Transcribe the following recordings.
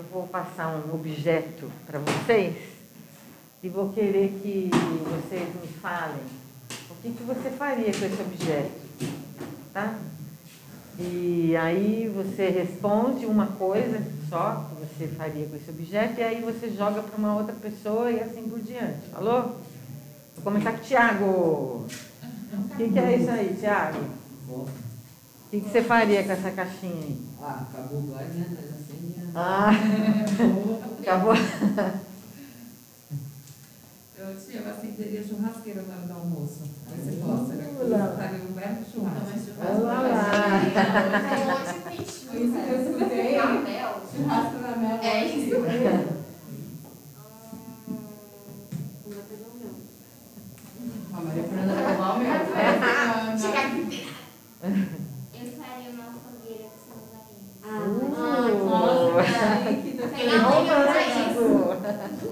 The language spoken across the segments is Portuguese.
eu vou passar um objeto para vocês e vou querer que vocês me falem o que, que você faria com esse objeto, tá? E aí você responde uma coisa só que você faria com esse objeto e aí você joga para uma outra pessoa e assim por diante. Falou? Vou começar com o Tiago. O que, que é isso aí, Tiago? O que, que você faria com essa caixinha aí? Ah, acabou o gás, né? Mas né? Ah, acabou. Eu tinha uma acenderia churrasqueira na hora do almoço. Aí você possa, né? Colocaria um belo churrasco. Olá lá. Foi isso que eu escutei. Churrasco na mel. É isso. A Maria Fernanda vai tomar o meu. Chegar aqui. Eu faria uma fogueira com seu marido. Ai, Uh. que Tem nada que eu fazer isso. Romântico.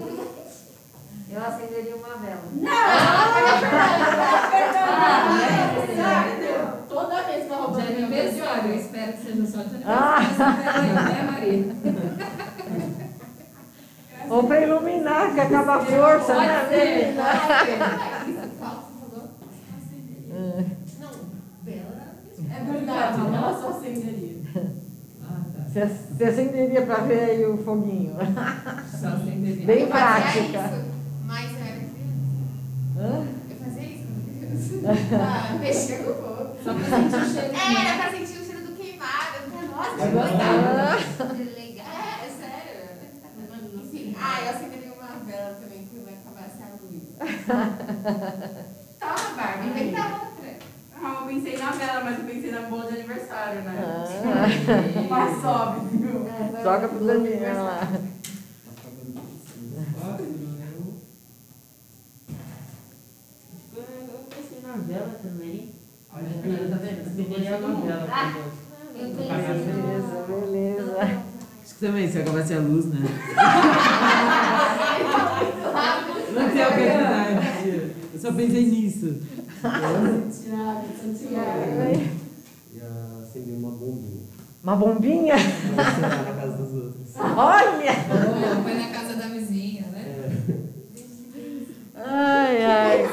Eu acenderia uma vela. Toda vez que eu roubo de aniversário, eu Ah. vela né, Maria? Ou para iluminar, que acaba a força, Pode né? ser. Iluminar. Não, Bela. É verdade, ela só acenderia. Ah, tá. Você acenderia para ver aí o foguinho. Só acenderia. Bem Eu prática. isso, Mas eu era criança. Hã? Eu fazia isso quando criança. Ah, mexia com o fogo. Só pra sentir o cheiro. É, era pra sentir o cheiro do queimado. Eu falei, nossa, Eu que gostava. legal. É, é sério. Enfim, ah, eu acenderia uma vela também quando acabasse a luz. Toma, Barbie, inventa outra. Ah, eu pensei na vela, mas eu pensei na bola de aniversário, né? Ah. Mas sobe, viu? Joga pro Daniel lá. Eu pensei na vela também. Olha, Fernanda, tá vendo? Você poderia uma vela. Ah, pô. eu Beleza, beleza. Também, se acabasse a luz, né? Não tem oportunidade. Eu só pensei nisso. Santiago, Santiago. Ia acender uma bombinha. Uma bombinha? Na casa dos outros. Olha! Foi na casa da vizinha, né? Ai, ai.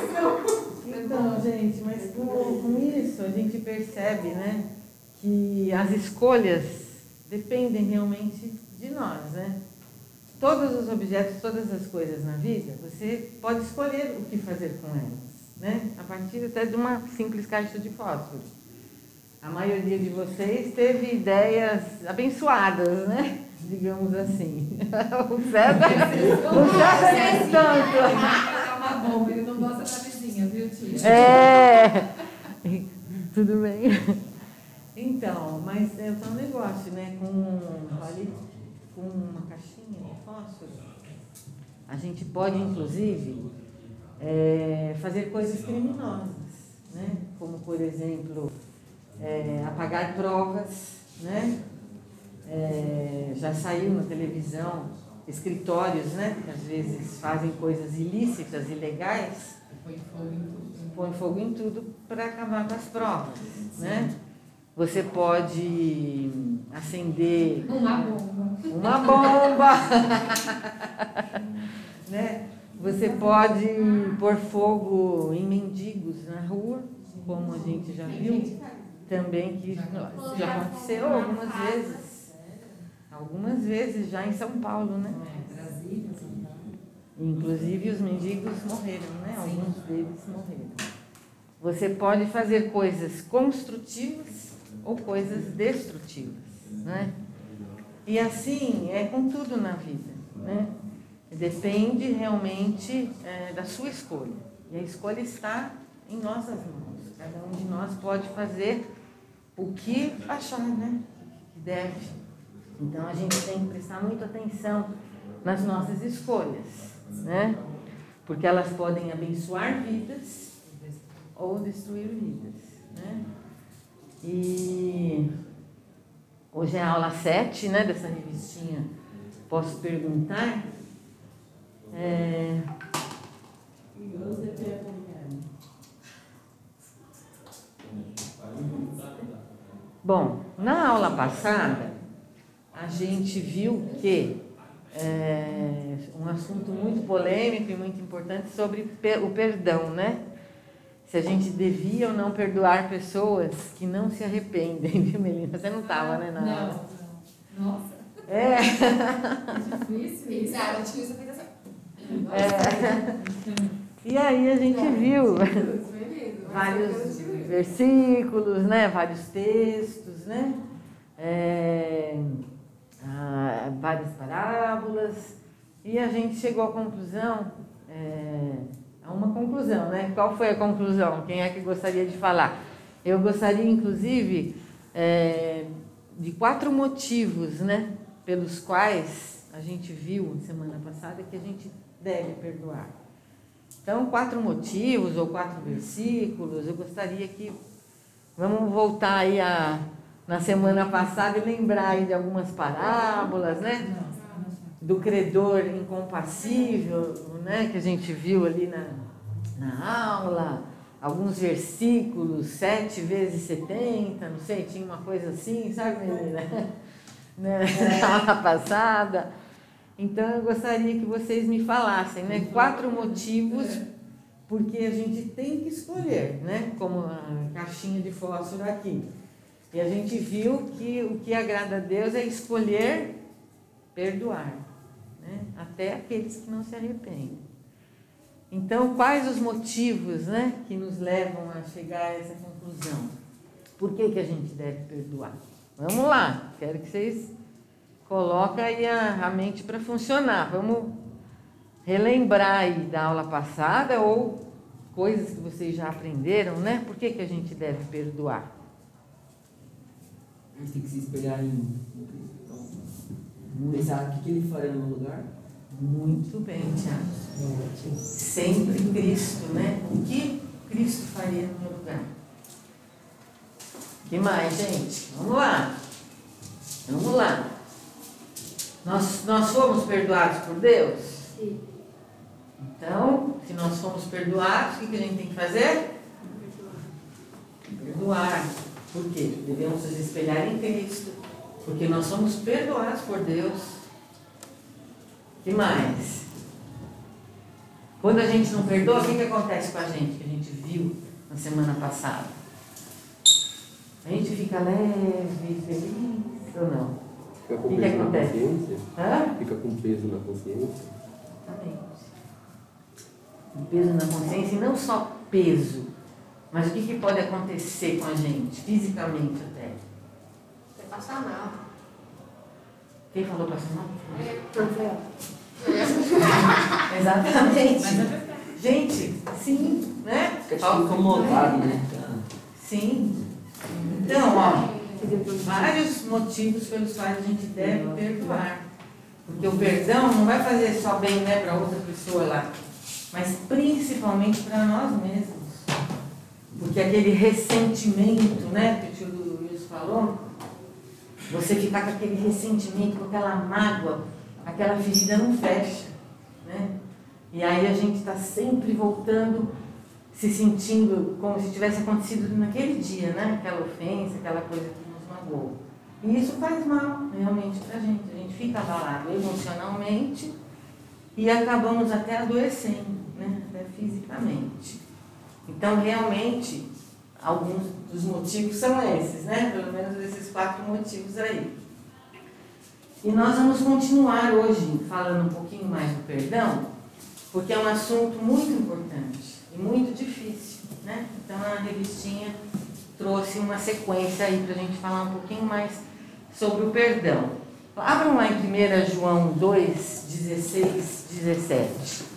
Então, gente, mas com, com isso a gente percebe, né, que as escolhas dependem realmente de nós, né? Todos os objetos, todas as coisas na vida, você pode escolher o que fazer com elas, né? A partir até de uma simples caixa de fósforo. A maioria de vocês teve ideias abençoadas, né? Digamos assim. O César, o César nem tanto. É uma bomba, ele não gosta da vizinha, viu, tia? É. Tudo bem. Então, mas é um negócio, né? Com, olha, com uma caixinha de fósforo, a gente pode, inclusive, é, fazer coisas criminosas, né? Como, por exemplo, é, apagar provas, né? É, já saiu na televisão escritórios, né? Que às vezes fazem coisas ilícitas, ilegais, Põe fogo em tudo. põe fogo em tudo para acabar com as provas, né? Você pode acender Uma bomba. uma bomba, né? Você pode pôr fogo em mendigos na rua, como a gente já viu, também que já aconteceu algumas vezes, algumas vezes já em São Paulo, né? É, Brasília, São Paulo. Inclusive os mendigos morreram, né? Alguns deles morreram. Você pode fazer coisas construtivas ou coisas destrutivas, né? E assim é com tudo na vida, né? Depende realmente é, da sua escolha. E a escolha está em nossas mãos. Cada um de nós pode fazer o que achar, né? Que deve. Então a gente tem que prestar muita atenção nas nossas escolhas, né? Porque elas podem abençoar vidas ou destruir vidas, né? E hoje é a aula 7, né, dessa revistinha. Posso perguntar? É, Bom, na aula passada, a gente viu que é um assunto muito polêmico e muito importante sobre o perdão, né? Se a gente devia ou não perdoar pessoas que não se arrependem, viu, Melina? Você não estava, né? Na aula. Não. Nossa, É, difícil. Pensaram, tinha essa pensação. é. E aí a gente viu vários versículos, né? vários textos, né? É, ah, várias parábolas, e a gente chegou à conclusão, é, a uma conclusão, né? Qual foi a conclusão? Quem é que gostaria de falar? Eu gostaria, inclusive, é, de quatro motivos, né? Pelos quais a gente viu semana passada que a gente deve perdoar. Então, quatro motivos ou quatro versículos, eu gostaria que. Vamos voltar aí a, na semana passada e lembrar aí de algumas parábolas, né? Do credor incompassível, né? Que a gente viu ali na, na aula. Alguns versículos, sete vezes setenta, não sei, tinha uma coisa assim, sabe, menina? Né? Na aula passada. Então eu gostaria que vocês me falassem, né? Quatro motivos porque a gente tem que escolher, né? Como a caixinha de fósforo aqui. E a gente viu que o que agrada a Deus é escolher perdoar, né? Até aqueles que não se arrependem. Então, quais os motivos, né, que nos levam a chegar a essa conclusão? Por que, que a gente deve perdoar? Vamos lá, quero que vocês coloquem aí a, a mente para funcionar. Vamos relembrar aí da aula passada ou coisas que vocês já aprenderam, né? Por que, que a gente deve perdoar? A gente tem que se espelhar em. Então, pensar o que, que ele faria no meu lugar. Muito bem, Tiago. Sempre Cristo, né? O que Cristo faria no meu lugar? que mais, gente? Vamos lá. Vamos lá. Nós, nós fomos perdoados por Deus? Sim. Então, se nós fomos perdoados, o que, que a gente tem que fazer? Perdoar. Por quê? Devemos nos espelhar em Cristo. Porque nós somos perdoados por Deus. que mais? Quando a gente não perdoa, o que, que acontece com a gente? Que a gente viu na semana passada. A gente fica leve, feliz ou não? Fica com O que que peso na acontece? consciência. Hã? Fica com peso na consciência. Exatamente. Um peso na consciência e não só peso, mas o que, que pode acontecer com a gente, fisicamente passar mal. Quem falou para mal? Rafael. Exatamente. Gente, sim, né? Fica tipo incomodado, né? Sim. Então, ó, vários motivos pelos quais a gente deve perdoar. Porque o perdão não vai fazer só bem né, para outra pessoa lá, mas principalmente para nós mesmos. Porque aquele ressentimento, né, que o tio Luiz falou, você ficar com aquele ressentimento, com aquela mágoa, aquela ferida não fecha. Né? E aí a gente está sempre voltando, se sentindo como se tivesse acontecido naquele dia, né? Aquela ofensa, aquela coisa que nos magoou. E isso faz mal realmente para a gente. A gente fica abalado emocionalmente e acabamos até adoecendo, né? até fisicamente. Então, realmente, alguns dos motivos são esses, né? Pelo menos esses quatro motivos aí. E nós vamos continuar hoje falando um pouquinho mais do perdão, porque é um assunto muito importante e muito difícil, né? Então a revistinha trouxe uma sequência aí para a gente falar um pouquinho mais sobre o perdão. Abram lá em 1 João 2, 16, 17.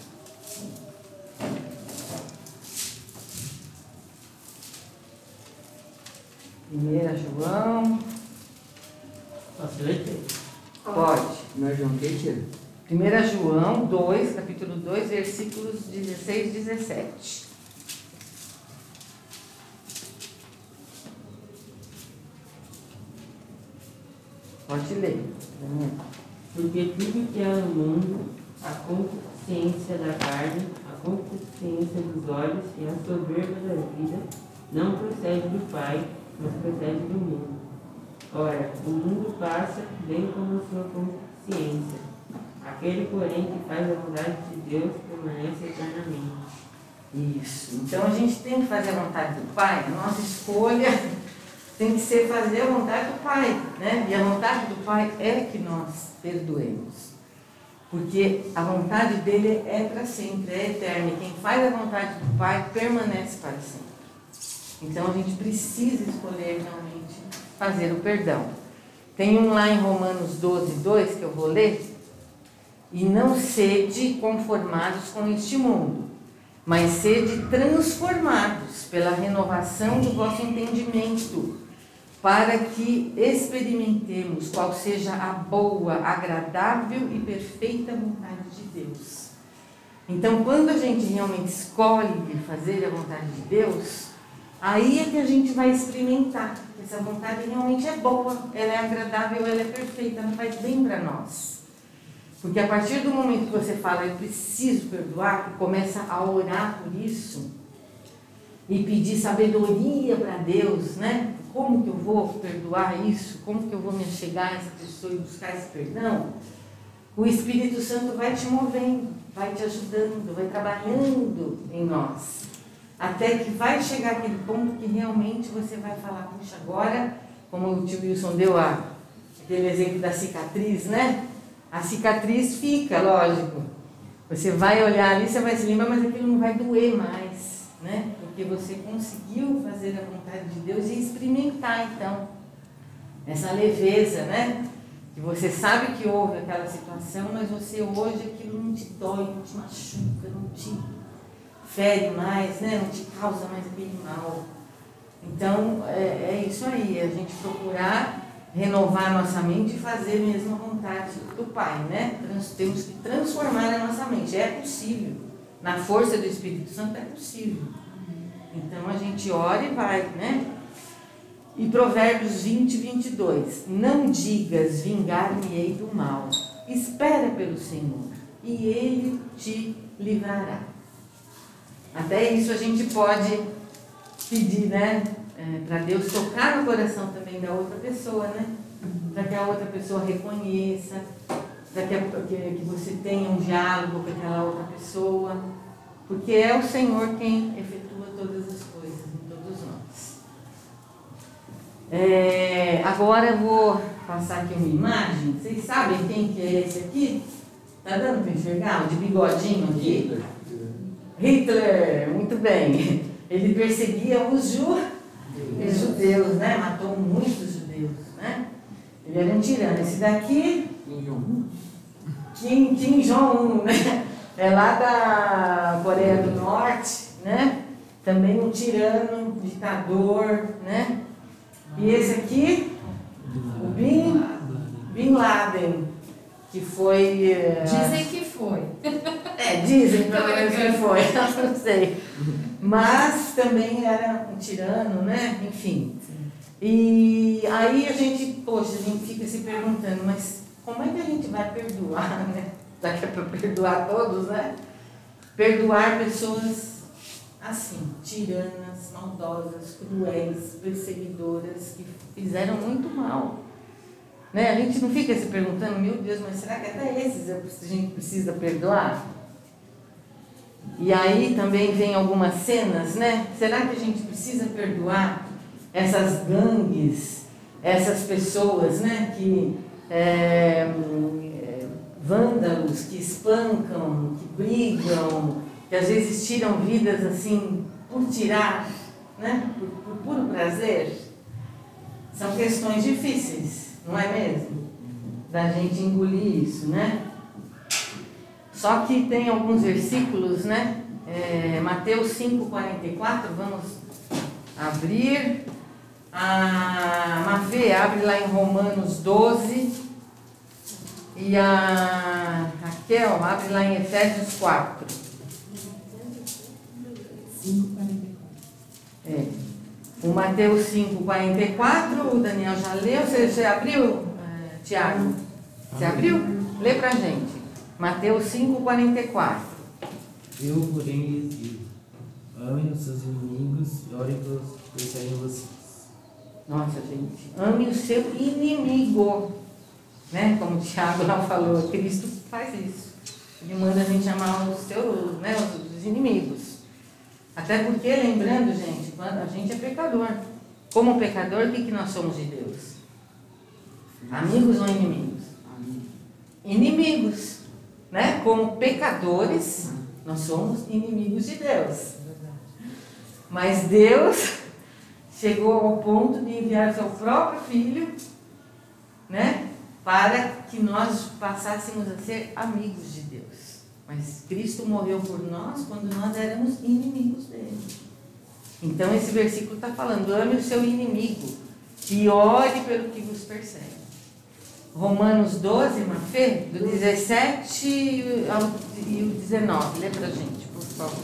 Primeira João, Posso ler? pode. É João que tia? 1 João 2, capítulo 2, versículos 16 e 17. Pode ler. Porque tudo que há no mundo, a concupiscência da carne, a concupiscência dos olhos e a soberba da vida, não procede do Pai, mas procede do mundo. Ora, o mundo passa, bem como sua consciência. Aquele, porém, que faz a vontade de Deus permanece eternamente. Isso. Então a gente tem que fazer a vontade do Pai. A nossa escolha tem que ser fazer a vontade do Pai, né? E a vontade do Pai é que nós perdoemos. Porque a vontade dele é para sempre, é eterna. E quem faz a vontade do Pai permanece para sempre. Então a gente precisa escolher realmente fazer o perdão. Tem um lá em Romanos 12, 2 que eu vou ler. E não sede conformados com este mundo, mas sede transformados pela renovação do vosso entendimento, para que experimentemos qual seja a boa, agradável e perfeita vontade de Deus. Então, quando a gente realmente escolhe fazer a vontade de Deus, aí é que a gente vai experimentar que essa vontade realmente é boa, ela é agradável, ela é perfeita, ela faz bem para nós. Porque a partir do momento que você fala, eu preciso perdoar, e começa a orar por isso, e pedir sabedoria para Deus, né? Como que eu vou perdoar isso? Como que eu vou me chegar a essa pessoa e buscar esse perdão? O Espírito Santo vai te movendo, vai te ajudando, vai trabalhando em nós. Até que vai chegar aquele ponto que realmente você vai falar, puxa, agora, como o tio Wilson deu a, aquele exemplo da cicatriz, né? A cicatriz fica, lógico. Você vai olhar ali, você vai se lembrar, mas aquilo não vai doer mais, né? Porque você conseguiu fazer a vontade de Deus e experimentar, então, essa leveza, né? Que você sabe que houve aquela situação, mas você hoje aquilo não te dói, não te machuca, não te fere mais, né? Não te causa mais aquele mal. Então, é, é isso aí, a gente procurar renovar a nossa mente e fazer mesmo a vontade do Pai, né? Temos que transformar a nossa mente. É possível. Na força do Espírito Santo é possível. Então a gente ora e vai, né? E Provérbios 20, 22. Não digas, vingar-me-ei do mal. Espera pelo Senhor, e Ele te livrará. Até isso a gente pode pedir, né? É, para Deus tocar no coração também da outra pessoa, né? Para que a outra pessoa reconheça, para que, que, que você tenha um diálogo com aquela outra pessoa, porque é o Senhor quem efetua todas as coisas em todos nós. É, agora eu vou passar aqui uma imagem. Vocês sabem quem que é esse aqui? Tá dando para enxergar? O de bigodinho aqui? Hitler, muito bem. Ele perseguia os judeus os judeus, né? Matou muitos judeus, né? Ele era um tirano. Esse daqui, Kim, Kim Jong-un, né? É lá da Coreia do Norte, né? Também um tirano, um ditador, né? E esse aqui, o Bin, Bin Laden, que foi... Uh, dizem que foi. É, dizem pelo menos que foi, não sei. Mas também era um tirano, né? Enfim. E aí a gente, poxa, a gente fica se perguntando, mas como é que a gente vai perdoar, né? Já que é para perdoar todos, né? Perdoar pessoas assim, tiranas, maldosas, cruéis, perseguidoras, que fizeram muito mal. Né? A gente não fica se perguntando, meu Deus, mas será que até esses a gente precisa perdoar? E aí também vem algumas cenas, né? Será que a gente precisa perdoar essas gangues, essas pessoas, né? Que é, vândalos, que espancam, que brigam, que às vezes tiram vidas assim por tirar, né? Por, por puro prazer. São questões difíceis, não é mesmo? Da gente engolir isso, né? Só que tem alguns versículos, né? É, Mateus 5,44, vamos abrir. A Mafê abre lá em Romanos 12. E a Raquel abre lá em Efésios 4. 5,44. É. O Mateus 5,44, o Daniel já leu. Você, você abriu, é, Tiago? Você abriu? Lê pra gente. Mateus 5,44. Eu, porém, lhes digo: amem os seus inimigos e orem pelos que perseguem vocês, Nossa, gente, ame o seu inimigo. Né? Como o Tiago lá falou, Cristo faz isso. Ele manda a gente amar os seus, né, os inimigos. Até porque, lembrando, gente, quando a gente é pecador. Como pecador, o que, que nós somos de Deus? Amigos ou inimigos? Inimigos. Né? Como pecadores, nós somos inimigos de Deus. Mas Deus chegou ao ponto de enviar seu próprio filho, né? Para que nós passássemos a ser amigos de Deus. Mas Cristo morreu por nós quando nós éramos inimigos dele. Então esse versículo está falando: ame o seu inimigo e ore pelo que vos persegue. Romanos 12, Mafê, do 17 ao e o 19. Lê pra gente, por favor.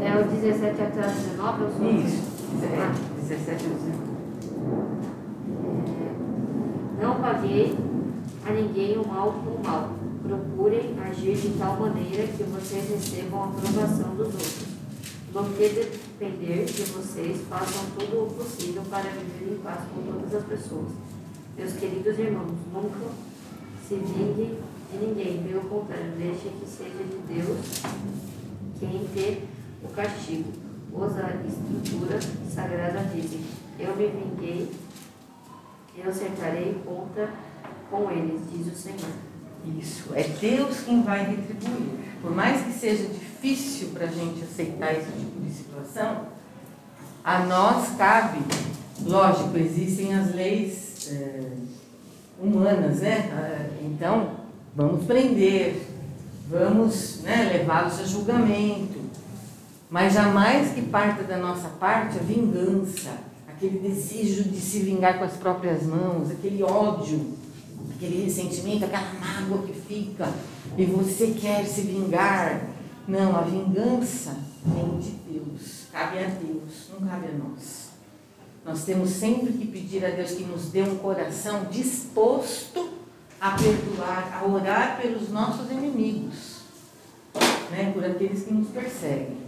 É o 17 até o 19 ou só? Isso, é, 17 ao 19. Não paguei a ninguém o mal com o mal. Procurem agir de tal maneira que vocês recebam a aprovação dos outros. Do que depender de vocês, façam tudo o possível para viver em paz com todas as pessoas. Meus queridos irmãos, nunca se vingue de ninguém, pelo contrário, deixe que seja de Deus quem dê o castigo. Pois a estrutura sagrada dizem: Eu me vinguei, eu acertarei conta com eles, diz o Senhor. Isso, é Deus quem vai retribuir. Por mais que seja difícil para a gente aceitar esse tipo de situação, a nós cabe, lógico, existem as leis é, humanas, né? Ah, então, vamos prender, vamos né, levá-los a julgamento, mas jamais que parta da nossa parte a vingança, aquele desejo de se vingar com as próprias mãos, aquele ódio, aquele ressentimento, aquela mágoa que fica e você quer se vingar. Não, a vingança vem de Deus, cabe a Deus, não cabe a nós. Nós temos sempre que pedir a Deus que nos dê um coração disposto a perdoar, a orar pelos nossos inimigos, né, por aqueles que nos perseguem.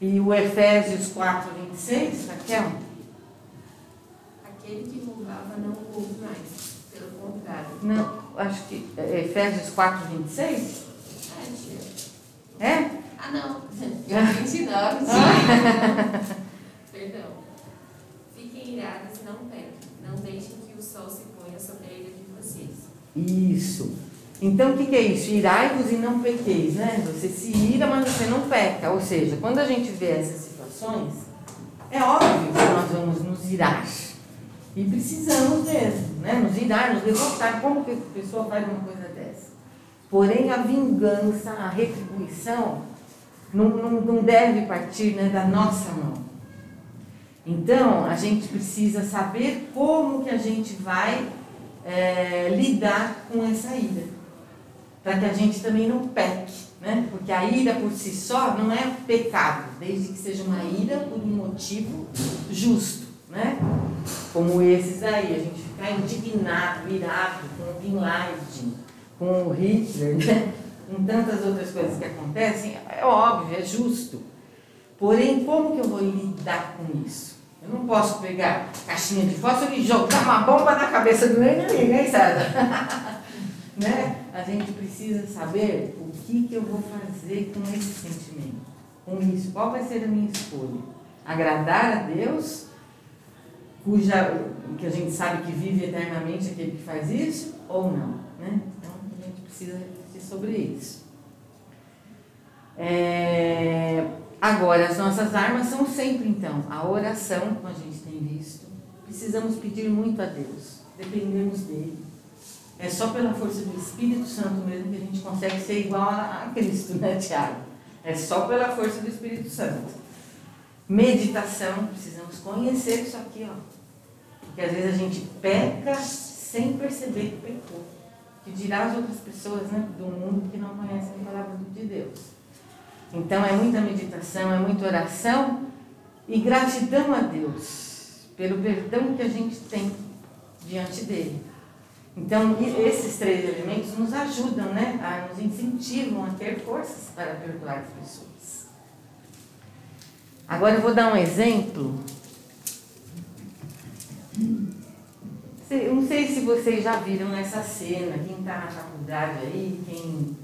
E o Efésios 4, 26, Raquel? Aquele que roubava não roube mais. Pelo contrário. Não, acho que é Efésios 4, 26? É. É? Ah, não. 29, tia. Perdão. Fiquem irados e não pequem. Não deixem que o sol se ponha sobre a ira de vocês. Isso. Então, o que, que é isso? Irai-vos e não pequeis, né? Você se ira, mas você não peca. Ou seja, quando a gente vê essas situações, é óbvio que nós vamos nos irar. E precisamos mesmo, né? Nos irar, nos revoltar. Como que a pessoa faz uma coisa dessa? Porém, a vingança, a retribuição, não, não, não deve partir né, da nossa mão. Então, a gente precisa saber como que a gente vai é, lidar com essa ira para que a gente também não peque, né? Porque a ira por si só não é pecado, desde que seja uma ira por um motivo justo, né? Como esses aí, a gente ficar indignado, irado com o Bin Laden, com o Hitler, né? Com tantas outras coisas que acontecem, é óbvio, é justo. Porém, como que eu vou lidar com isso? Eu não posso pegar caixinha de fósforo e jogar uma bomba na cabeça do meu inimigo, hein, César? né? A gente precisa saber o que, que eu vou fazer com esse sentimento, com isso. Qual vai ser a minha escolha? Agradar a Deus, cuja, que a gente sabe que vive eternamente aquele que faz isso, ou não? Né? Então a gente precisa refletir sobre isso. É, agora, as nossas armas são sempre, então, a oração, como a gente tem visto. Precisamos pedir muito a Deus, dependemos dele. É só pela força do Espírito Santo mesmo que a gente consegue ser igual a Cristo, né, Tiago? É só pela força do Espírito Santo. Meditação, precisamos conhecer isso aqui, ó. Porque às vezes a gente peca sem perceber que pecou. Que dirá as outras pessoas né, do mundo que não conhecem a palavra de Deus. Então é muita meditação, é muita oração e gratidão a Deus pelo perdão que a gente tem diante dele. Então, esses três elementos nos ajudam, né? A, nos incentivam a ter forças para perdoar as pessoas. Agora eu vou dar um exemplo. Eu Não sei se vocês já viram essa cena, quem está na faculdade aí, quem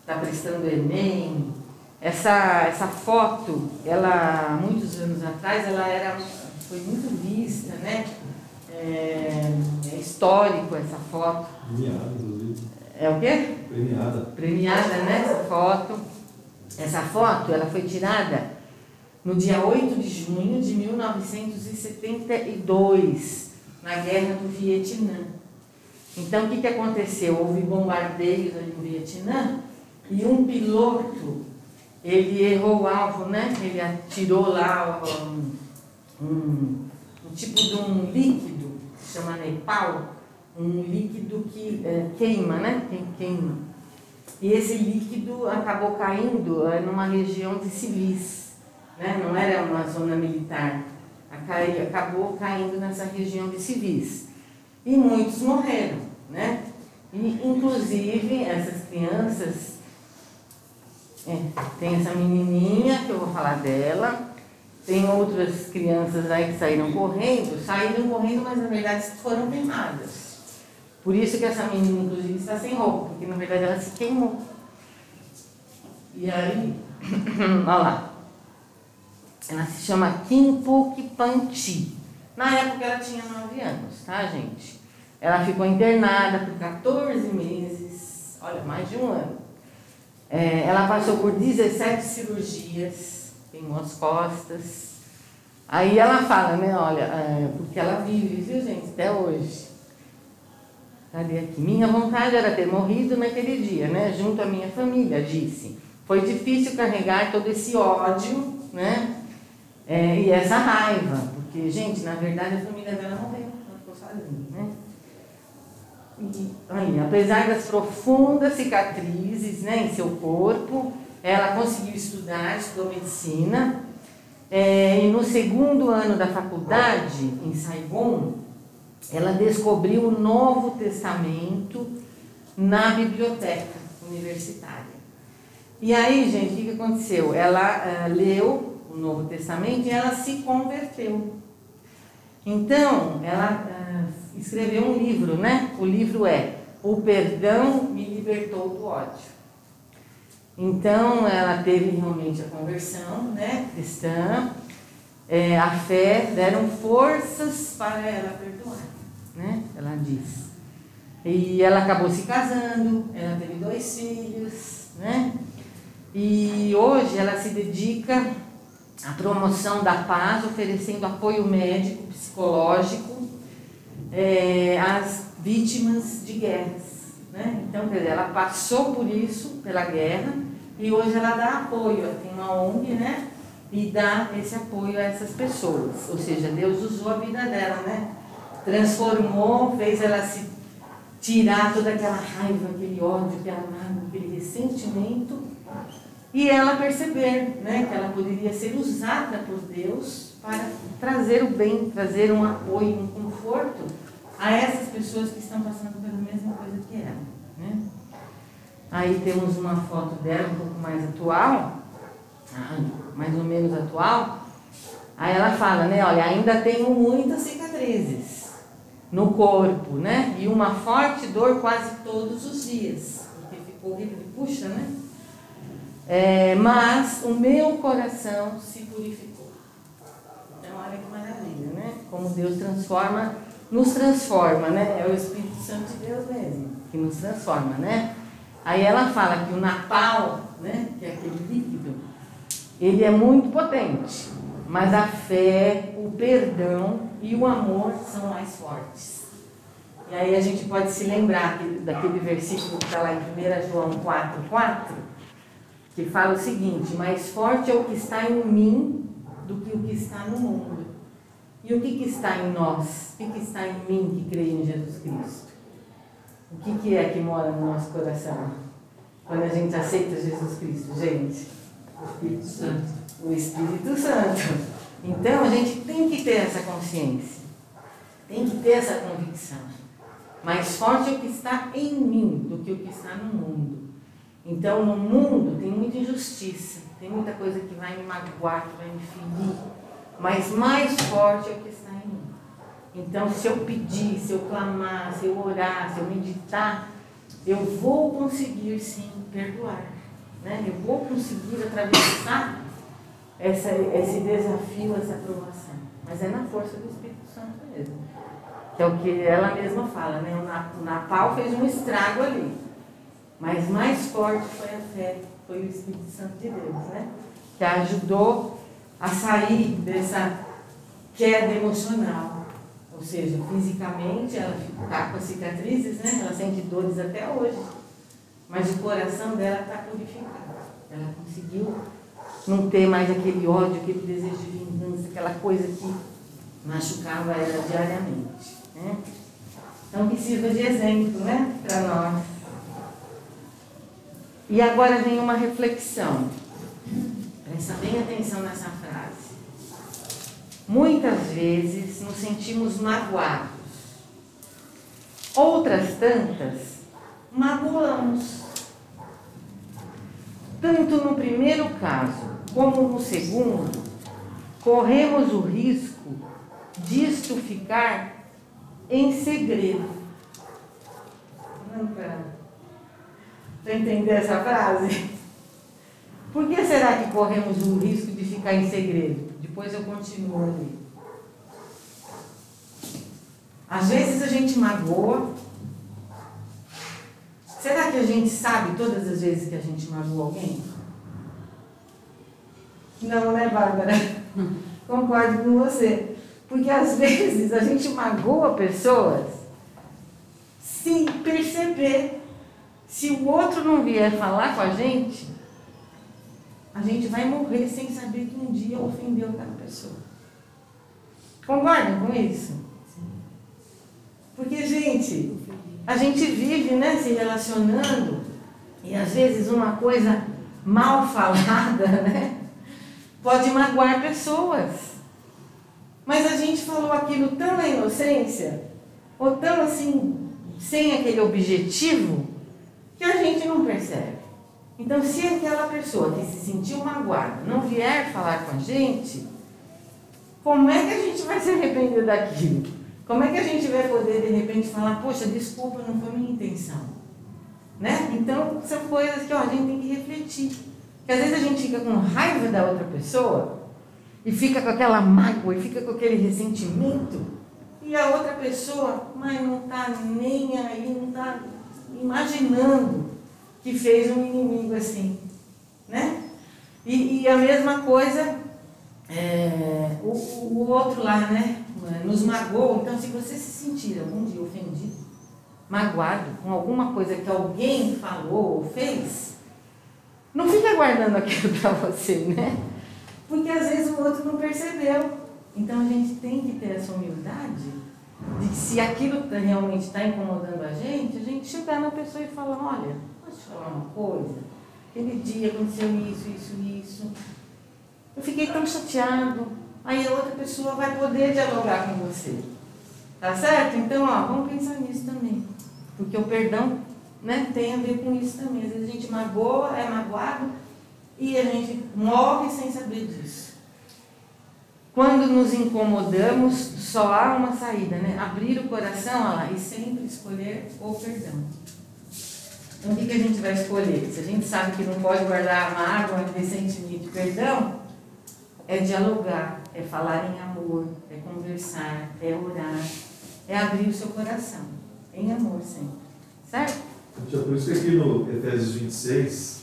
está prestando Enem. Essa, essa foto, ela, muitos anos atrás, ela era, foi muito vista, né? É, é histórico essa foto. Premiada, inclusive. É o quê? Premiada. premiada nessa foto. Essa foto ela foi tirada no dia 8 de junho de 1972, na guerra do Vietnã. Então, o que, que aconteceu? Houve bombardeios ali no Vietnã e um piloto, ele errou o alvo, né? Ele atirou lá um, um, um tipo de um líquido, que se chama Nepal, um líquido que eh, queima, né? Queima. E esse líquido acabou caindo eh, numa região de civis, né? não era uma zona militar. Acabou caindo nessa região de civis. E muitos morreram, né? E, inclusive, essas crianças, é, tem essa menininha que eu vou falar dela, tem outras crianças aí que saíram correndo, saíram correndo, mas na verdade foram queimadas. Por isso que essa menina, inclusive, está sem roupa, porque na verdade ela se queimou. E aí, olha lá. Ela se chama Kimpo Kipanti. Na época ela tinha 9 anos, tá, gente? Ela ficou internada por 14 meses, olha, mais de um ano. É, ela passou por 17 cirurgias, queimou as costas. Aí ela fala, né, olha, é, porque ela vive, viu, gente, até hoje. Cadê aqui? Minha vontade era ter morrido naquele dia, né? Junto à minha família, disse. Foi difícil carregar todo esse ódio, né? É, e essa raiva. Porque, gente, na verdade a família dela morreu. Ela ficou sozinha, né? E, aí, apesar das profundas cicatrizes né, em seu corpo, ela conseguiu estudar, estudou medicina. É, e no segundo ano da faculdade, em Saigon, ela descobriu o Novo Testamento na biblioteca universitária. E aí, gente, o que aconteceu? Ela ah, leu o Novo Testamento e ela se converteu. Então, ela ah, escreveu um livro, né? O livro é O Perdão Me Libertou do Ódio. Então, ela teve realmente a conversão, né? Cristã. É, a fé deram forças para ela perdoar, né? Ela diz. E ela acabou se casando, ela teve dois filhos, né? E hoje ela se dedica à promoção da paz, oferecendo apoio médico, psicológico é, às vítimas de guerras. Né? Então, quer dizer, ela passou por isso, pela guerra, e hoje ela dá apoio. Ela tem uma ONG, né? E dá esse apoio a essas pessoas. Ou seja, Deus usou a vida dela, né? Transformou, fez ela se tirar toda aquela raiva, aquele ódio, aquela mágoa, aquele ressentimento e ela perceber né, que ela poderia ser usada por Deus para trazer o bem, trazer um apoio, um conforto a essas pessoas que estão passando pela mesma coisa que ela. Né? Aí temos uma foto dela um pouco mais atual, mais ou menos atual. Aí ela fala, né, olha, ainda tenho muitas cicatrizes no corpo, né? E uma forte dor quase todos os dias, porque ficou horrível, puxa, né? É, mas o meu coração se purificou. Então, olha que maravilha, né? Como Deus transforma, nos transforma, né? É o Espírito Santo de Deus mesmo que nos transforma, né? Aí ela fala que o napal, né? Que é aquele líquido, ele é muito potente, mas a fé, o perdão e o amor são mais fortes. E aí a gente pode se lembrar daquele versículo que está lá em 1 João 4, 4, que fala o seguinte: Mais forte é o que está em mim do que o que está no mundo. E o que, que está em nós? O que, que está em mim que creio em Jesus Cristo? O que, que é que mora no nosso coração? Quando a gente aceita Jesus Cristo, gente? O Espírito Santo. O Espírito Santo. Então a gente tem que ter essa consciência, tem que ter essa convicção. Mais forte é o que está em mim do que o que está no mundo. Então, no mundo tem muita injustiça, tem muita coisa que vai me magoar, que vai me ferir. Mas mais forte é o que está em mim. Então, se eu pedir, se eu clamar, se eu orar, se eu meditar, eu vou conseguir sim perdoar. Né? Eu vou conseguir atravessar essa, esse desafio, essa aprovação. Mas é na força do Espírito Santo mesmo. Que é o que ela mesma fala, né? O Napal fez um estrago ali. Mas mais forte foi a fé, foi o Espírito Santo de Deus, né? Que a ajudou a sair dessa queda emocional. Ou seja, fisicamente ela está com cicatrizes, né? Ela sente dores até hoje. Mas o coração dela está purificado. Ela conseguiu não ter mais aquele ódio, aquele desejo de vingança, aquela coisa que machucava ela diariamente. Né? Então, que sirva de exemplo né, para nós. E agora vem uma reflexão. Presta bem atenção nessa frase. Muitas vezes nos sentimos magoados. Outras tantas, magoamos. Tanto no primeiro caso como no segundo, corremos o risco disto ficar em segredo. Para entender essa frase? Por que será que corremos o risco de ficar em segredo? Depois eu continuo ali. Às vezes a gente magoa. Será que a gente sabe todas as vezes que a gente magoa alguém? Não, né, Bárbara? Concordo com você. Porque às vezes a gente magoa pessoas sem perceber. Se o outro não vier falar com a gente, a gente vai morrer sem saber que um dia ofendeu aquela pessoa. Concordam com isso? Porque, gente, a gente vive né, se relacionando e às vezes uma coisa mal falada, né? pode magoar pessoas. Mas a gente falou aquilo tão na inocência, ou tão assim, sem aquele objetivo, que a gente não percebe. Então, se aquela pessoa que se sentiu magoada não vier falar com a gente, como é que a gente vai se arrepender daquilo? Como é que a gente vai poder, de repente, falar, poxa, desculpa, não foi minha intenção? Né? Então, são coisas que ó, a gente tem que refletir. Porque às vezes a gente fica com raiva da outra pessoa e fica com aquela mágoa e fica com aquele ressentimento e a outra pessoa, mas não está nem aí, não está imaginando que fez um inimigo assim, né? E, e a mesma coisa, é, o, o outro lá, né? Nos magoou. Então, se você se sentir algum dia ofendido, magoado com alguma coisa que alguém falou ou fez, não fica guardando aquilo para você, né? Porque às vezes o outro não percebeu. Então a gente tem que ter essa humildade de que se aquilo tá, realmente está incomodando a gente, a gente chegar na pessoa e falar, olha, posso te falar uma coisa? Aquele dia aconteceu isso, isso, isso. Eu fiquei tão chateado. Aí a outra pessoa vai poder dialogar com você. Tá certo? Então, ó, vamos pensar nisso também. Porque o perdão né, tem a ver com isso também. Às vezes a gente magoa, é magoado e a gente morre sem saber disso. Quando nos incomodamos, só há uma saída, né? Abrir o coração lá, e sempre escolher o perdão. Então, o que, que a gente vai escolher? Se a gente sabe que não pode guardar mágoa, ressentimento e perdão, é dialogar, é falar em amor, é conversar, é orar, é abrir o seu coração, em amor sempre. Certo? Por isso que aqui no Efésios 26,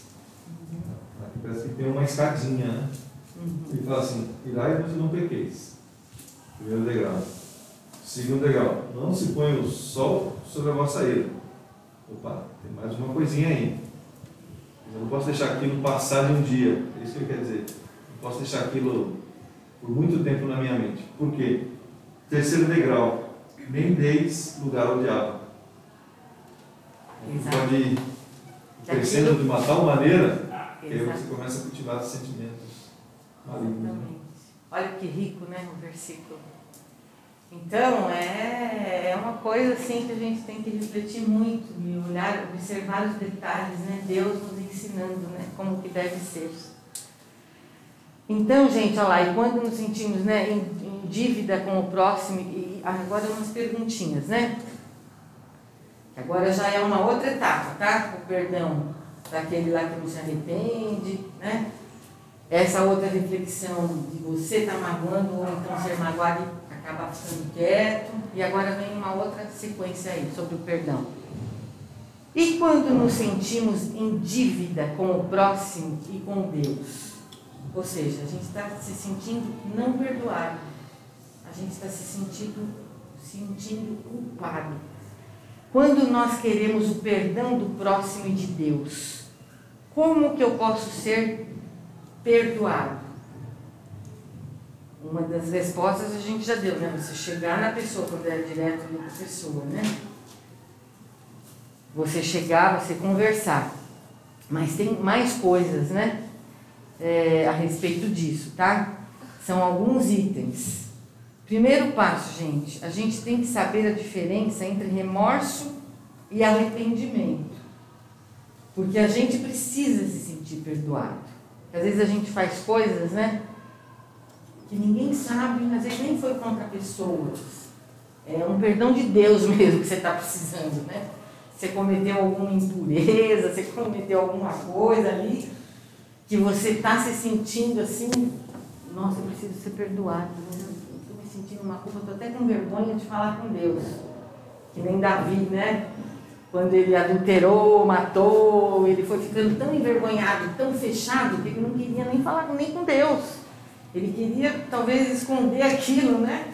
aqui parece que tem uma escadinha, né? Uhum. E fala assim, irai-vos e não pequeis. Primeiro degrau. Segundo degrau, não se põe o sol sobre a vossa ira. Opa, tem mais uma coisinha aí. Eu não posso deixar aquilo passar de um dia. É isso que eu quero dizer. Não posso deixar aquilo por muito tempo na minha mente. Por quê? Terceiro degrau, nem deis lugar ao diabo. Exato. pode crescendo de uma tal maneira que aí você começa a cultivar sentimentos malignos. Olha que rico, né, o versículo. Então, é, é uma coisa assim que a gente tem que refletir muito e olhar, observar os detalhes, né? Deus nos ensinando, né? Como que deve ser. Então, gente, olha lá, e quando nos sentimos né, em, em dívida com o próximo, e agora umas perguntinhas, né? Agora já é uma outra etapa, tá? O perdão daquele lá que não se arrepende, né? Essa outra reflexão de você estar tá magoando ou então ser magoado e acabar ficando quieto. E agora vem uma outra sequência aí sobre o perdão. E quando nos sentimos em dívida com o próximo e com Deus? Ou seja, a gente está se sentindo não perdoado. A gente está se sentindo, sentindo culpado. Quando nós queremos o perdão do próximo e de Deus, como que eu posso ser perdoado? Uma das respostas a gente já deu, né? Você chegar na pessoa, quando é direto com a pessoa, né? Você chegar, você conversar. Mas tem mais coisas, né? É, a respeito disso, tá? São alguns itens. Primeiro passo, gente, a gente tem que saber a diferença entre remorso e arrependimento. Porque a gente precisa se sentir perdoado. Às vezes a gente faz coisas, né? Que ninguém sabe, às vezes nem foi contra pessoas. É um perdão de Deus mesmo que você está precisando, né? Você cometeu alguma impureza, você cometeu alguma coisa ali, que você está se sentindo assim, nossa, eu preciso ser perdoado. Estou me sentindo uma culpa, estou até com vergonha de falar com Deus. Que nem Davi, né? Quando ele adulterou, matou, ele foi ficando tão envergonhado, tão fechado, que ele não queria nem falar nem com Deus. Ele queria talvez esconder aquilo, né?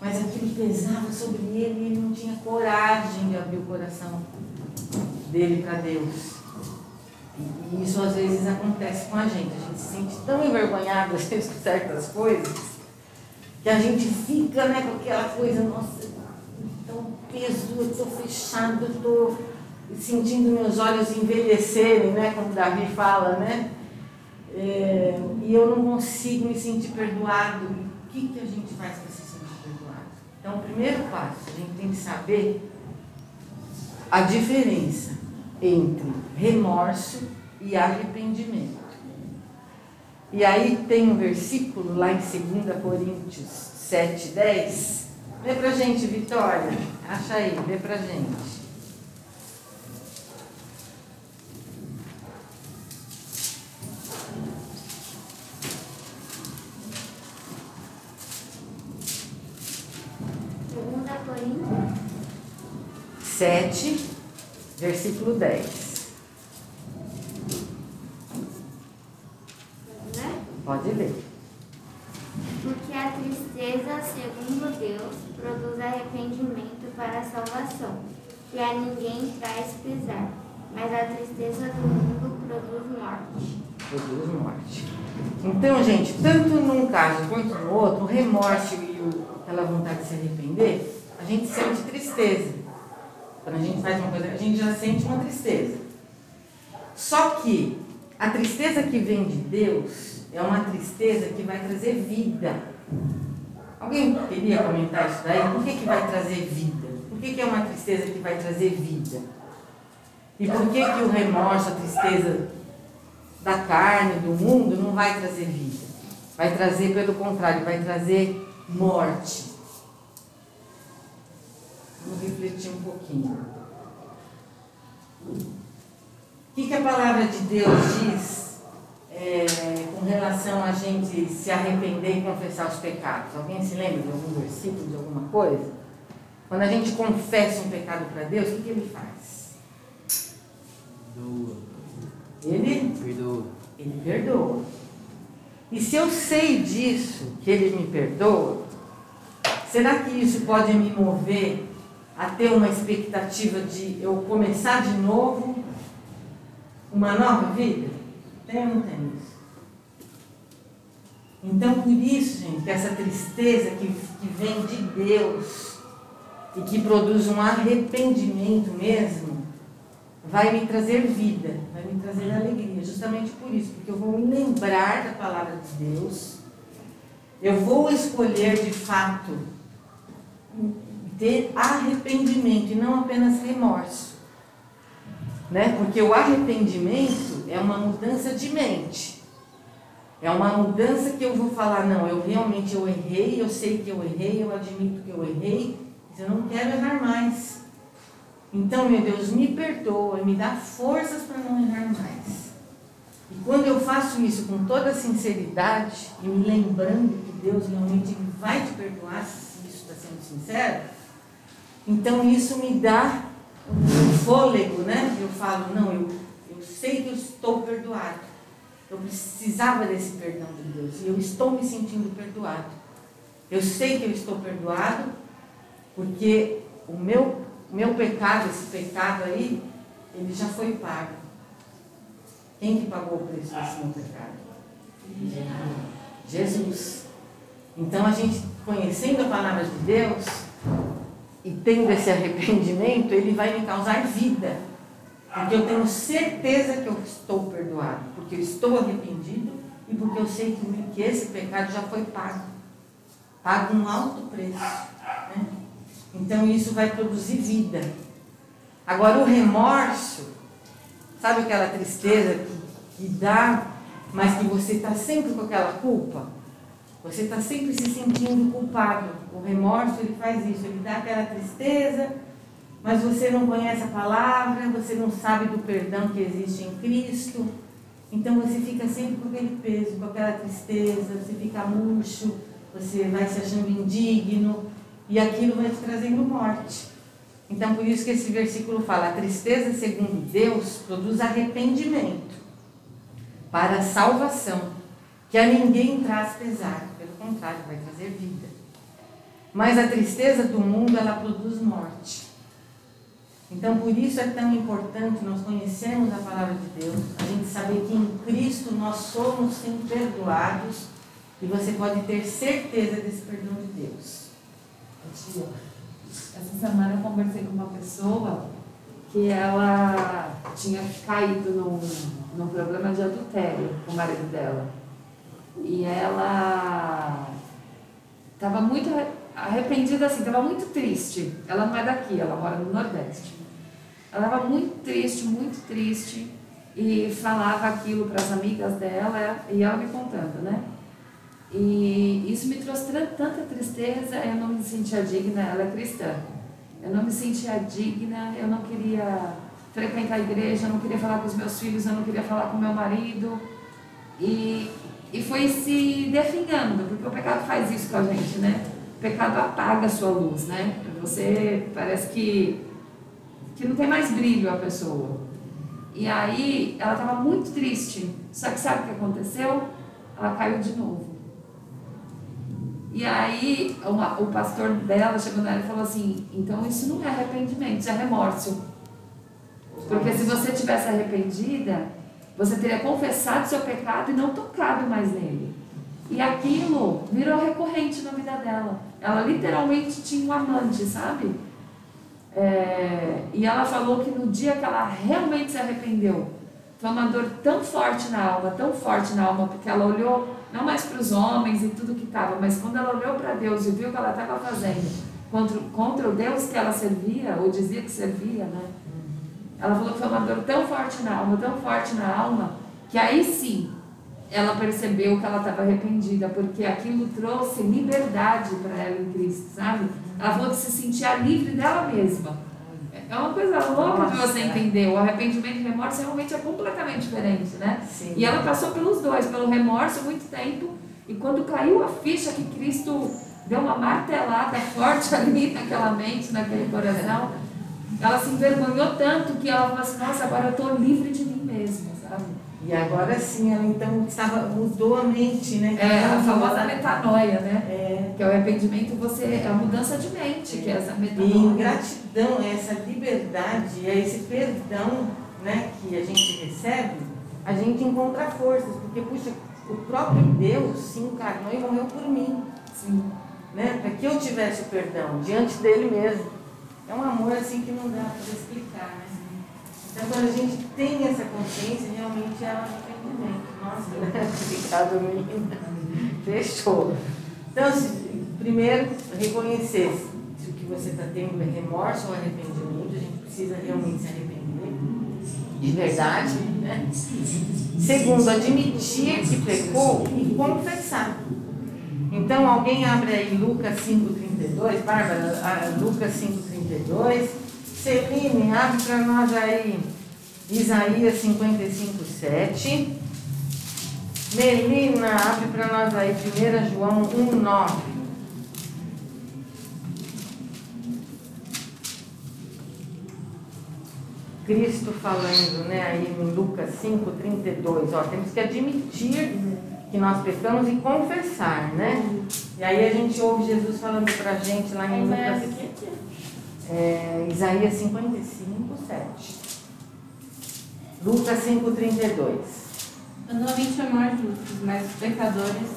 Mas aquilo pesava sobre ele e ele não tinha coragem de abrir o coração dele para Deus. E isso às vezes acontece com a gente. A gente se sente tão envergonhado às vezes com certas coisas que a gente fica né, com aquela coisa, nossa, peso, eu estou fechado, estou sentindo meus olhos envelhecerem, né? Como Davi fala, né? É, e eu não consigo me sentir perdoado. O que, que a gente faz para se sentir perdoado? Então, o primeiro passo, a gente tem que saber a diferença entre remorso e arrependimento. E aí tem um versículo lá em 2 Coríntios 7, 10 Lê pra gente, Vitória. Acha aí, lê pra gente. Sete, versículo dez. Né? Pode ler. Segundo Deus, produz arrependimento para a salvação, que a ninguém traz pesar. Mas a tristeza do mundo produz morte. Produz morte. Então, gente, tanto num caso quanto no outro, o remorso e o, aquela vontade de se arrepender, a gente sente tristeza. Quando a gente faz uma coisa, a gente já sente uma tristeza. Só que a tristeza que vem de Deus é uma tristeza que vai trazer vida. Alguém queria comentar isso daí? Por que, que vai trazer vida? Por que, que é uma tristeza que vai trazer vida? E por que, que o remorso, a tristeza da carne, do mundo, não vai trazer vida? Vai trazer, pelo contrário, vai trazer morte. Vamos refletir um pouquinho. O que, que a palavra de Deus diz é, com relação a gente se arrepender e confessar os pecados? Alguém se lembra de algum versículo, de alguma coisa? Quando a gente confessa um pecado para Deus, o que, que ele faz? Perdoa. Ele? Perdoa. Ele perdoa. E se eu sei disso, que ele me perdoa, será que isso pode me mover a ter uma expectativa de eu começar de novo uma nova vida? Tem ou não tem isso? Então, por isso, gente, que essa tristeza que, que vem de Deus e que produz um arrependimento mesmo, vai me trazer vida, vai me trazer alegria, justamente por isso, porque eu vou me lembrar da palavra de Deus, eu vou escolher de fato ter arrependimento e não apenas remorso. Né? Porque o arrependimento é uma mudança de mente. É uma mudança que eu vou falar, não, eu realmente eu errei, eu sei que eu errei, eu admito que eu errei, mas eu não quero errar mais. Então, meu Deus, me perdoa, me dá forças para não errar mais. E quando eu faço isso com toda sinceridade e me lembrando que Deus realmente vai te perdoar, se isso está sendo sincero, então isso me dá um fôlego, né? Eu falo, não, eu, eu sei que eu estou perdoado. Eu precisava desse perdão de Deus e eu estou me sentindo perdoado. Eu sei que eu estou perdoado porque o meu, meu pecado, esse pecado aí, ele já foi pago. Quem que pagou o preço desse meu pecado? Jesus. Então a gente, conhecendo a palavra de Deus e tendo esse arrependimento, ele vai me causar vida. Porque eu tenho certeza que eu estou perdoado, porque eu estou arrependido e porque eu sei que, esse pecado já foi pago. Pago um alto preço. Né? Então isso vai produzir vida. Agora o remorso, sabe aquela tristeza que, que dá, mas que você está sempre com aquela culpa? Você está sempre se sentindo culpado. O remorso ele faz isso, ele dá aquela tristeza, mas você não conhece a palavra, você não sabe do perdão que existe em Cristo. Então você fica sempre com aquele peso, com aquela tristeza, você fica murcho, você vai se achando indigno e aquilo vai te trazendo morte. Então por isso que esse versículo fala: a tristeza, segundo Deus, produz arrependimento para a salvação, que a ninguém traz pesar, contrário, vai trazer vida. Mas a tristeza do mundo, ela produz morte. Então, por isso é tão importante nós conhecermos a palavra de Deus, a gente saber que em Cristo nós somos sim perdoados e você pode ter certeza desse perdão de Deus. Tia, essa semana eu conversei com uma pessoa que ela tinha caído num, num problema de adultério com o marido dela. E ela estava muito arrependida, assim, estava muito triste. Ela não é daqui, ela mora no Nordeste. Ela estava muito triste, muito triste e falava aquilo para as amigas dela e ela me contando, né? E isso me trouxe tanta tristeza, eu não me sentia digna, ela é cristã. Eu não me sentia digna, eu não queria frequentar a igreja, eu não queria falar com os meus filhos, eu não queria falar com meu marido. E, e foi se definhando, porque o pecado faz isso com a gente, né? O pecado apaga a sua luz, né? Você parece que que não tem mais brilho a pessoa. E aí ela estava muito triste. Só que sabe o que aconteceu? Ela caiu de novo. E aí uma, o pastor dela chegou nela e falou assim: então isso não é arrependimento, isso é remorso. Porque se você tivesse arrependida, você teria confessado seu pecado e não tocado mais nele. E aquilo virou recorrente na vida dela. Ela literalmente tinha um amante, sabe? É, e ela falou que no dia que ela realmente se arrependeu, foi uma dor tão forte na alma, tão forte na alma, porque ela olhou não mais para os homens e tudo que estava, mas quando ela olhou para Deus e viu o que ela estava fazendo contra, contra o Deus que ela servia, ou dizia que servia, né? Ela falou que foi uma dor tão forte na alma, tão forte na alma, que aí sim ela percebeu que ela estava arrependida, porque aquilo trouxe liberdade para ela em Cristo, sabe? Ela falou que se sentia livre dela mesma. É uma coisa louca Nossa. de você entender. O arrependimento e o remorso realmente é completamente diferente, né? Sim. E ela passou pelos dois, pelo remorso muito tempo, e quando caiu a ficha que Cristo deu uma martelada forte ali naquela mente, naquele coração, ela se envergonhou tanto que ela falou assim, nossa, agora eu estou livre de mim mesma, sabe? E agora sim, ela então estava, mudou a mente, né? É, a famosa metanoia, né? É. Que é o arrependimento, você, é a mudança de mente, é. que é essa metanoia. E gratidão, essa liberdade, é esse perdão né, que a gente recebe, a gente encontra forças, porque, puxa, o próprio Deus se encarnou e morreu por mim. Sim. Né? Para que eu tivesse o perdão diante dele mesmo. É um amor assim que não dá para explicar, né? Então, quando a gente tem essa consciência, realmente é um arrependimento. Nossa, obrigada, menina. Fechou. Então, primeiro, reconhecer que que você está tendo é remorso ou arrependimento, a gente precisa realmente se arrepender de verdade. Né? Segundo, admitir que pecou e confessar. Então, alguém abre aí Lucas 5,32, Bárbara, ah, Lucas 5,32. Celine, abre para nós aí Isaías 55, 7. Melina, abre para nós aí 1 João 1, 9. Cristo falando, né, aí em Lucas 5, 32, ó, temos que admitir que nós pecamos e confessar, né? E aí a gente ouve Jesus falando para a gente lá em Lucas, é, Isaías 55, 7. Lucas 5, 32. Anualmente amar justos, mas os pecadores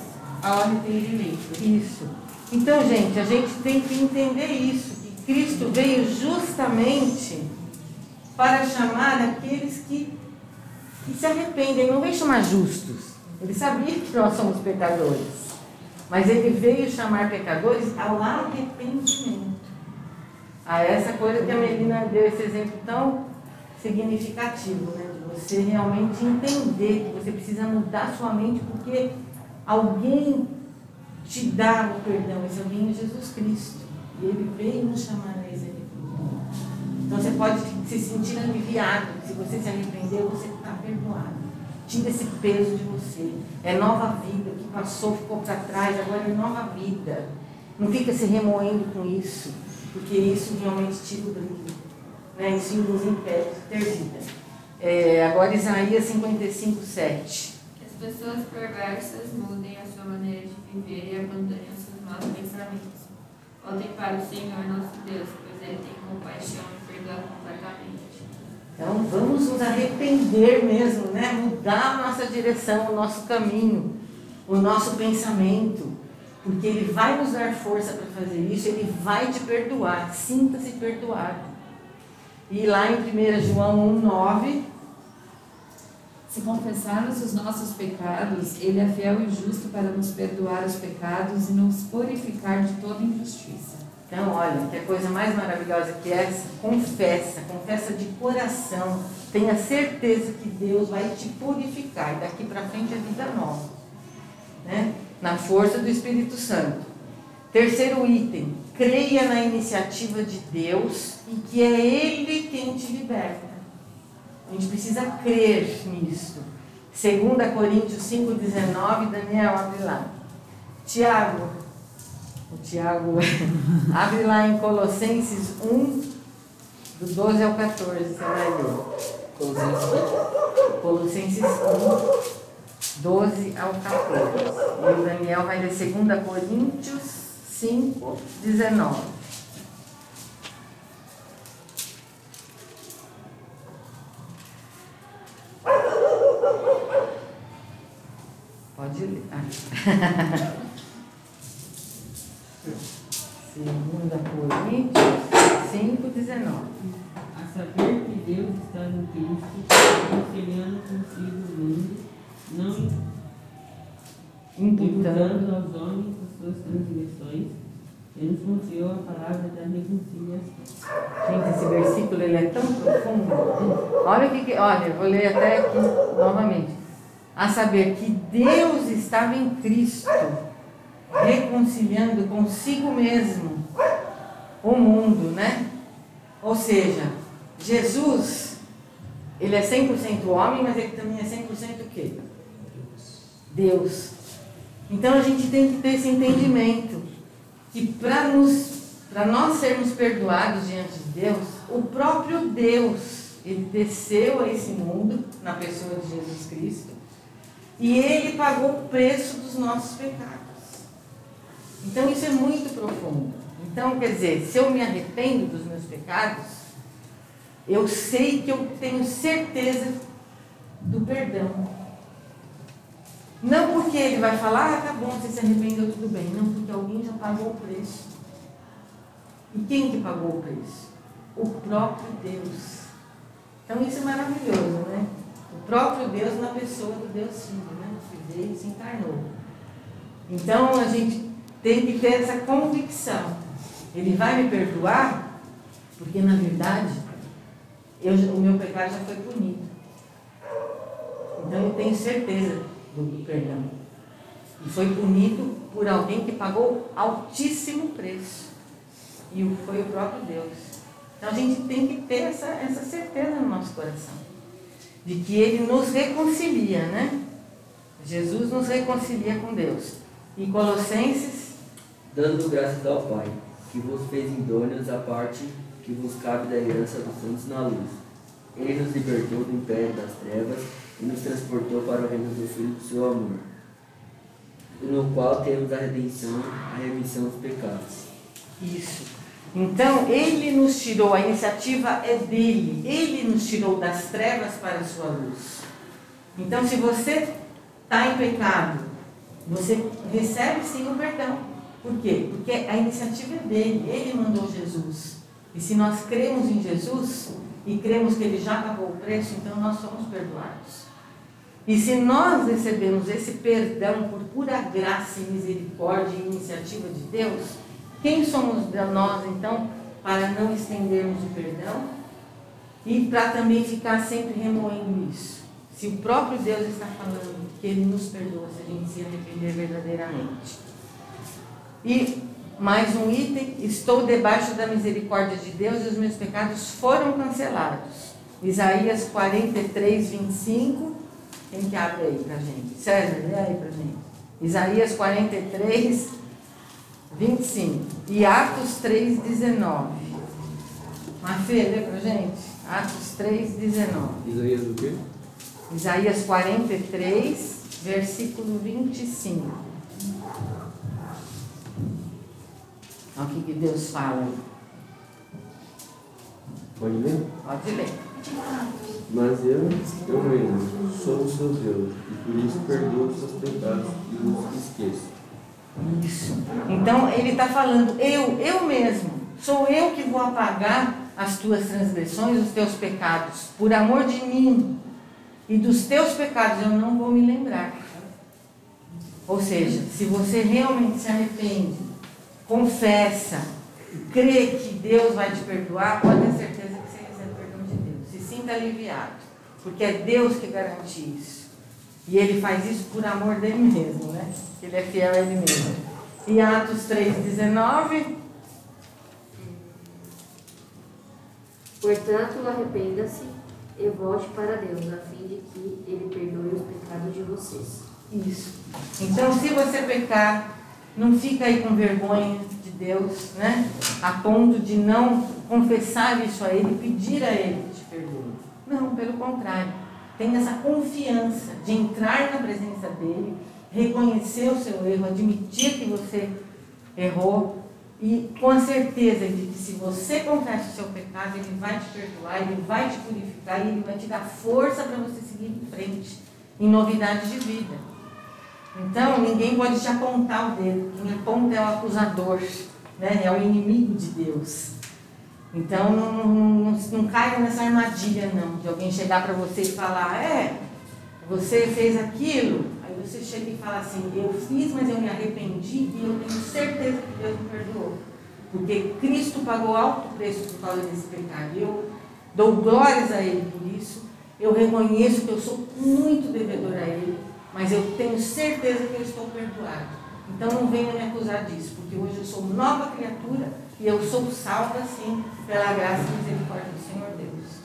ao arrependimento. Isso. Então, gente, a gente tem que entender isso, que Cristo veio justamente para chamar aqueles que, que se arrependem. Ele não veio chamar justos. Ele sabia que nós somos pecadores. Mas ele veio chamar pecadores ao arrependimento. A essa coisa que a Melina deu esse exemplo tão significativo, né? De você realmente entender que você precisa mudar sua mente porque alguém te dá o perdão. Esse alguém é Jesus Cristo. E ele veio nos chamar a esse então você pode se sentir aliviado. Se você se arrependeu, você está perdoado. Tira esse peso de você. É nova vida. O que passou ficou para trás, agora é nova vida. Não fica se remoendo com isso, porque isso realmente tira o brilho. Né? Isso nos impede de ter vida. É, agora Isaías 55, 7. Que as pessoas perversas mudem a sua maneira de viver e abandonem os seus maus pensamentos. Voltem para o Senhor nosso Deus, pois Ele tem compaixão então vamos nos arrepender mesmo, né? Mudar a nossa direção, o nosso caminho, o nosso pensamento. Porque Ele vai nos dar força para fazer isso, Ele vai te perdoar. Sinta-se perdoado. E lá em 1 João 1,9. Se confessarmos os nossos pecados, Ele é fiel e justo para nos perdoar os pecados e nos purificar de toda injustiça. Então, olha, que coisa mais maravilhosa que é essa, confessa, confessa de coração, tenha certeza que Deus vai te purificar, e daqui para frente é vida nova, né? Na força do Espírito Santo. Terceiro item, creia na iniciativa de Deus e que é Ele quem te liberta. A gente precisa crer nisso. 2 Coríntios 5,19, Daniel, abre lá. Tiago, o Tiago abre lá em Colossenses 1, do 12 ao 14, você vai ler. Colossenses 1, 12 ao 14. E o Daniel vai ler 2 Coríntios 5, 19. Pode ler. Ah. Segunda Coríntios 5, 19. A saber que Deus está no Cristo, conciliando consigo o mundo, não imputando aos homens as suas transgressões, e nos confiou a palavra da reconciliação. Gente, esse versículo ele é tão profundo. Olha o que, olha, vou ler até aqui novamente. A saber que Deus estava em Cristo reconciliando consigo mesmo o mundo, né? Ou seja, Jesus, ele é 100% homem, mas ele também é 100% o quê? Deus. Então a gente tem que ter esse entendimento que para nós sermos perdoados diante de Deus, o próprio Deus, ele desceu a esse mundo na pessoa de Jesus Cristo e ele pagou o preço dos nossos pecados. Então isso é muito profundo. Então, quer dizer, se eu me arrependo dos meus pecados, eu sei que eu tenho certeza do perdão. Não porque ele vai falar, ah, tá bom, você se arrependeu, tudo bem. Não, porque alguém já pagou o preço. E quem que pagou o preço? O próprio Deus. Então isso é maravilhoso, né? O próprio Deus na pessoa do Deus Filho, né? Que veio se encarnou. Então a gente tem que ter essa convicção. Ele vai me perdoar porque, na verdade, eu, o meu pecado já foi punido. Então eu tenho certeza perdão. E foi punido por alguém que pagou altíssimo preço. E foi o próprio Deus. Então a gente tem que ter essa, essa certeza no nosso coração. De que Ele nos reconcilia, né? Jesus nos reconcilia com Deus. E Colossenses. Dando graças ao Pai, que vos fez idôneos à parte que vos cabe da herança dos santos na luz. Ele nos libertou do império das trevas e nos transportou para o reino do Filho do seu amor, no qual temos a redenção, a remissão dos pecados. Isso. Então, ele nos tirou, a iniciativa é dele, ele nos tirou das trevas para a sua luz. Então, se você está em pecado, você recebe sim o perdão. Por quê? Porque a iniciativa é dele, ele mandou Jesus. E se nós cremos em Jesus e cremos que ele já pagou o preço, então nós somos perdoados. E se nós recebemos esse perdão por pura graça e misericórdia e iniciativa de Deus, quem somos nós então para não estendermos o perdão e para também ficar sempre remoendo isso? Se o próprio Deus está falando que Ele nos perdoa se a gente se arrepender verdadeiramente. E mais um item: estou debaixo da misericórdia de Deus e os meus pecados foram cancelados. Isaías 43, 25. Quem que abre aí para gente? César, lê aí para gente. Isaías 43, 25. E Atos 3, 19. Mafê, lê para gente. Atos 3, 19. Isaías o quê? Isaías 43, versículo 25. Olha o que, que Deus fala. Pode ler? Pode ler. Mas eu, eu mesmo, sou o seu Deus, e por isso perdoo os seus pecados e os esqueço. Isso. Então ele está falando, eu, eu mesmo, sou eu que vou apagar as tuas transgressões, os teus pecados, por amor de mim. E dos teus pecados eu não vou me lembrar. Ou seja, se você realmente se arrepende, confessa, crê que Deus vai te perdoar, pode ter certeza que você recebe o perdão de Deus. Se sinta aliviado, porque é Deus que garante isso. E ele faz isso por amor dele mesmo, né? Ele é fiel a ele mesmo. E Atos 3,19. Portanto, arrependa-se e volte para Deus, a fim de que Ele perdoe os pecados de vocês. Isso. Então, se você pecar, não fica aí com vergonha de Deus, né? A ponto de não confessar isso a Ele, pedir a Ele que te perdoe. Não, pelo contrário. Tenha essa confiança de entrar na presença dEle, reconhecer o seu erro, admitir que você errou e com a certeza de que se você confessa o seu pecado, Ele vai te perdoar, Ele vai te purificar e Ele vai te dar força para você seguir em frente, em novidade de vida. Então, ninguém pode te apontar o dedo. Quem aponta é o acusador, né? é o inimigo de Deus. Então, não, não, não, não caia nessa armadilha, não, de alguém chegar para você e falar: é, você fez aquilo. Aí você chega e fala assim: eu fiz, mas eu me arrependi e eu tenho certeza que Deus me perdoou. Porque Cristo pagou alto preço por causa desse pecado. Eu dou glórias a Ele por isso. Eu reconheço que eu sou muito devedor a Ele mas eu tenho certeza que eu estou perdoado. Então não venha me acusar disso, porque hoje eu sou nova criatura e eu sou salva sim pela graça e misericórdia do Senhor Deus.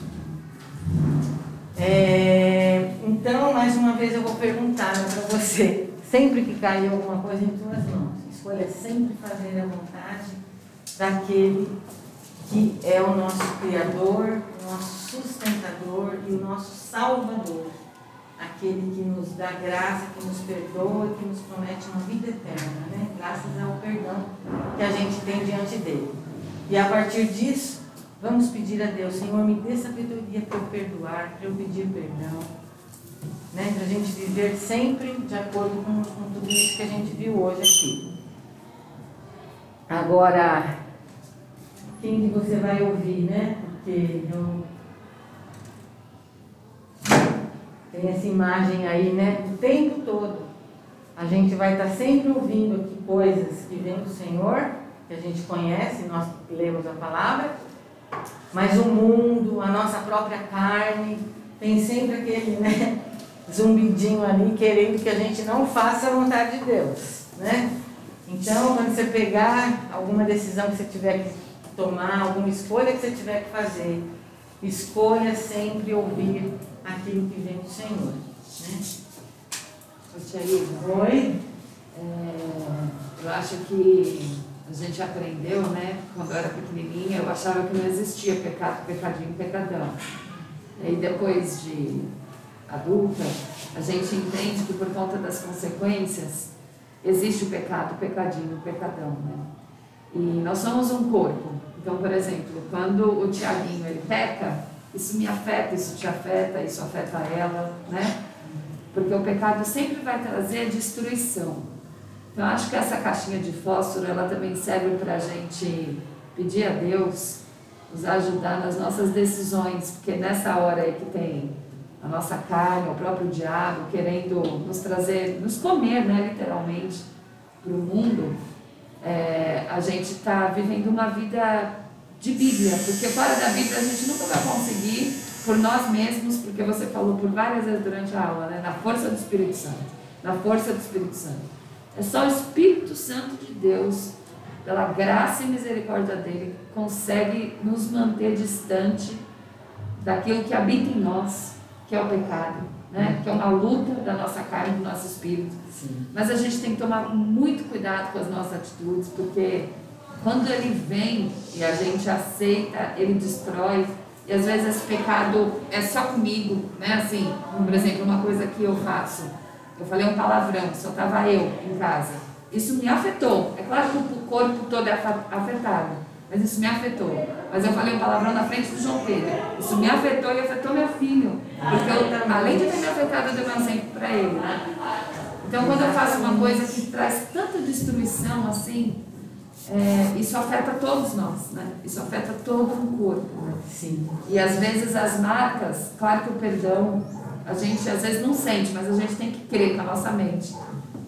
É, então, mais uma vez eu vou perguntar para você, sempre que cair alguma coisa em tuas mãos, escolha sempre fazer a vontade daquele que é o nosso Criador, o nosso sustentador e o nosso Salvador aquele que nos dá graça, que nos perdoa, que nos promete uma vida eterna, né? graças ao perdão que a gente tem diante dele. E a partir disso, vamos pedir a Deus, Senhor, me dê sabedoria para eu perdoar, para eu pedir perdão, né? para a gente viver sempre de acordo com, com tudo isso que a gente viu hoje aqui. Agora, quem que você vai ouvir, né? Porque eu Tem essa imagem aí, né? O tempo todo. A gente vai estar sempre ouvindo aqui coisas que vêm do Senhor que a gente conhece, nós lemos a palavra, mas o mundo, a nossa própria carne, tem sempre aquele né, zumbidinho ali querendo que a gente não faça a vontade de Deus. Né? Então, quando você pegar alguma decisão que você tiver que tomar, alguma escolha que você tiver que fazer, escolha sempre ouvir aquilo que vem do Senhor. Né? Oi? É, eu acho que a gente aprendeu, né? Quando eu era pequenininha, eu achava que não existia pecado, pecadinho, pecadão. E depois de adulta, a gente entende que por conta das consequências, existe o pecado, o pecadinho, o pecadão, né? E nós somos um corpo. Então, por exemplo, quando o Tiaguinho ele peca, isso me afeta, isso te afeta, isso afeta ela, né? Porque o pecado sempre vai trazer destruição. Então, acho que essa caixinha de fósforo, ela também serve para a gente pedir a Deus nos ajudar nas nossas decisões, porque nessa hora aí que tem a nossa carne, o próprio diabo querendo nos trazer, nos comer, né, literalmente, para o mundo, é, a gente está vivendo uma vida de Bíblia, porque fora da Bíblia a gente nunca vai conseguir por nós mesmos, porque você falou por várias vezes durante a aula, né, na força do Espírito Santo, na força do Espírito Santo. É só o Espírito Santo de Deus, pela graça e misericórdia dele, consegue nos manter distante daquilo que habita em nós, que é o pecado, né? que é uma luta da nossa carne, do nosso espírito. Sim. Mas a gente tem que tomar muito cuidado com as nossas atitudes, porque quando ele vem e a gente aceita, ele destrói. E às vezes esse pecado é só comigo, né? Assim, por exemplo, uma coisa que eu faço eu falei um palavrão, só estava eu em casa. Isso me afetou. É claro que o corpo todo é afetado, mas isso me afetou. Mas eu falei um palavrão na frente do João Pedro. Isso me afetou e afetou meu filho. Porque eu, além de ter me afetado, eu dei um exemplo para ele. Né? Então, quando eu faço uma coisa que traz tanta destruição assim, é, isso afeta todos nós, né? Isso afeta todo o corpo. Né? Sim. E às vezes as marcas, claro que o perdão a gente às vezes não sente, mas a gente tem que crer com a nossa mente.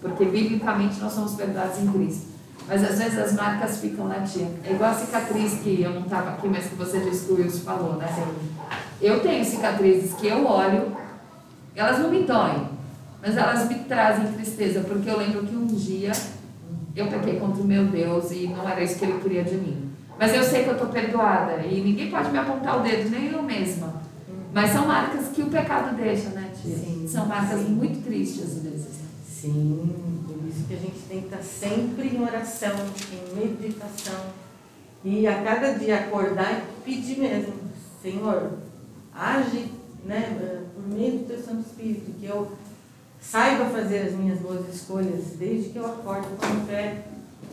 Porque biblicamente nós somos perdoados em Cristo. Mas às vezes as marcas ficam na tia. É igual a cicatriz que eu não estava aqui, mas que você disse que o Wilson falou, né? Eu tenho cicatrizes que eu olho, elas não me doem, mas elas me trazem tristeza, porque eu lembro que um dia eu pequei contra o meu Deus e não era isso que ele queria de mim. Mas eu sei que eu estou perdoada e ninguém pode me apontar o dedo, nem eu mesma. Mas são marcas que o pecado deixa, né, tia? Sim, são marcas sim. muito tristes às vezes. Sim, por isso que a gente tem que estar sempre em oração, em meditação. E a cada dia acordar e pedir mesmo, Senhor, age né, por meio do teu Santo Espírito, que eu saiba fazer as minhas boas escolhas desde que eu acordo com o pé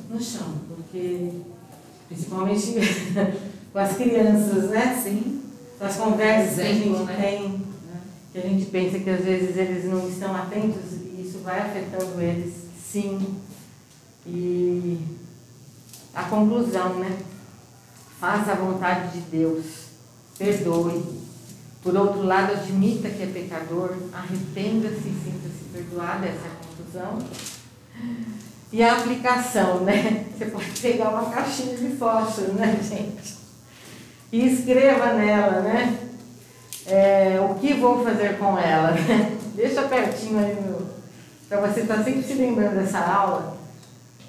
no chão, porque principalmente com as crianças, né? Sim das conversas Exemplo, que a gente né? tem, que a gente pensa que às vezes eles não estão atentos e isso vai afetando eles, sim. E a conclusão, né? Faça a vontade de Deus, perdoe. Por outro lado, admita que é pecador, arrependa-se e sinta-se perdoado, essa é a conclusão. E a aplicação, né? Você pode pegar uma caixinha de fósforo, né, gente? e escreva nela, né? É, o que vou fazer com ela, né? Deixa pertinho aí para você estar tá sempre se lembrando dessa aula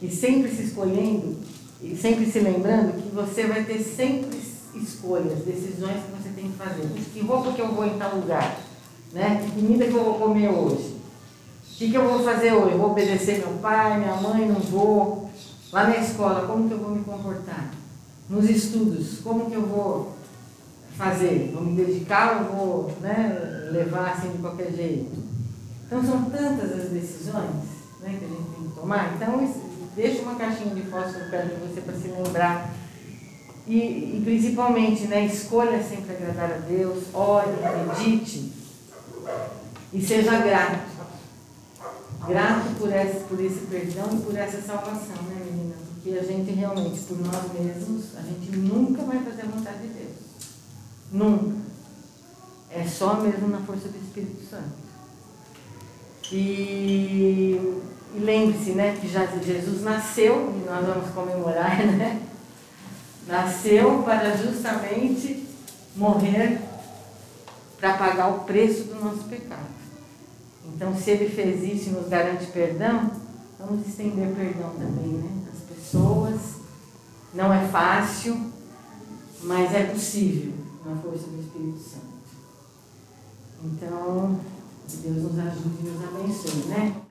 e sempre se escolhendo e sempre se lembrando que você vai ter sempre escolhas, decisões que você tem que fazer. Que roupa que eu vou em tal lugar? Né? Que comida que eu vou comer hoje? O que, que eu vou fazer hoje? Vou obedecer meu pai, minha mãe, não vou? Lá na escola, como que eu vou me comportar? nos estudos, como que eu vou fazer? Vou me dedicar ou vou né, levar assim de qualquer jeito? Então são tantas as decisões né, que a gente tem que tomar. Então deixa uma caixinha de fósforo perto de você para se lembrar. E, e, principalmente, né, escolha sempre agradar a Deus, ore, medite e seja grato. Grato por esse, por esse perdão e por essa salvação, né, menina? que a gente realmente, por nós mesmos, a gente nunca vai fazer a vontade de Deus. Nunca. É só mesmo na força do Espírito Santo. E E lembre-se, né, que já Jesus nasceu, e nós vamos comemorar, né? Nasceu para justamente morrer para pagar o preço do nosso pecado. Então, se ele fez isso e nos garante perdão, vamos estender perdão também, né? As pessoas. Não é fácil, mas é possível na força do Espírito Santo. Então, que Deus nos ajude e nos abençoe, né?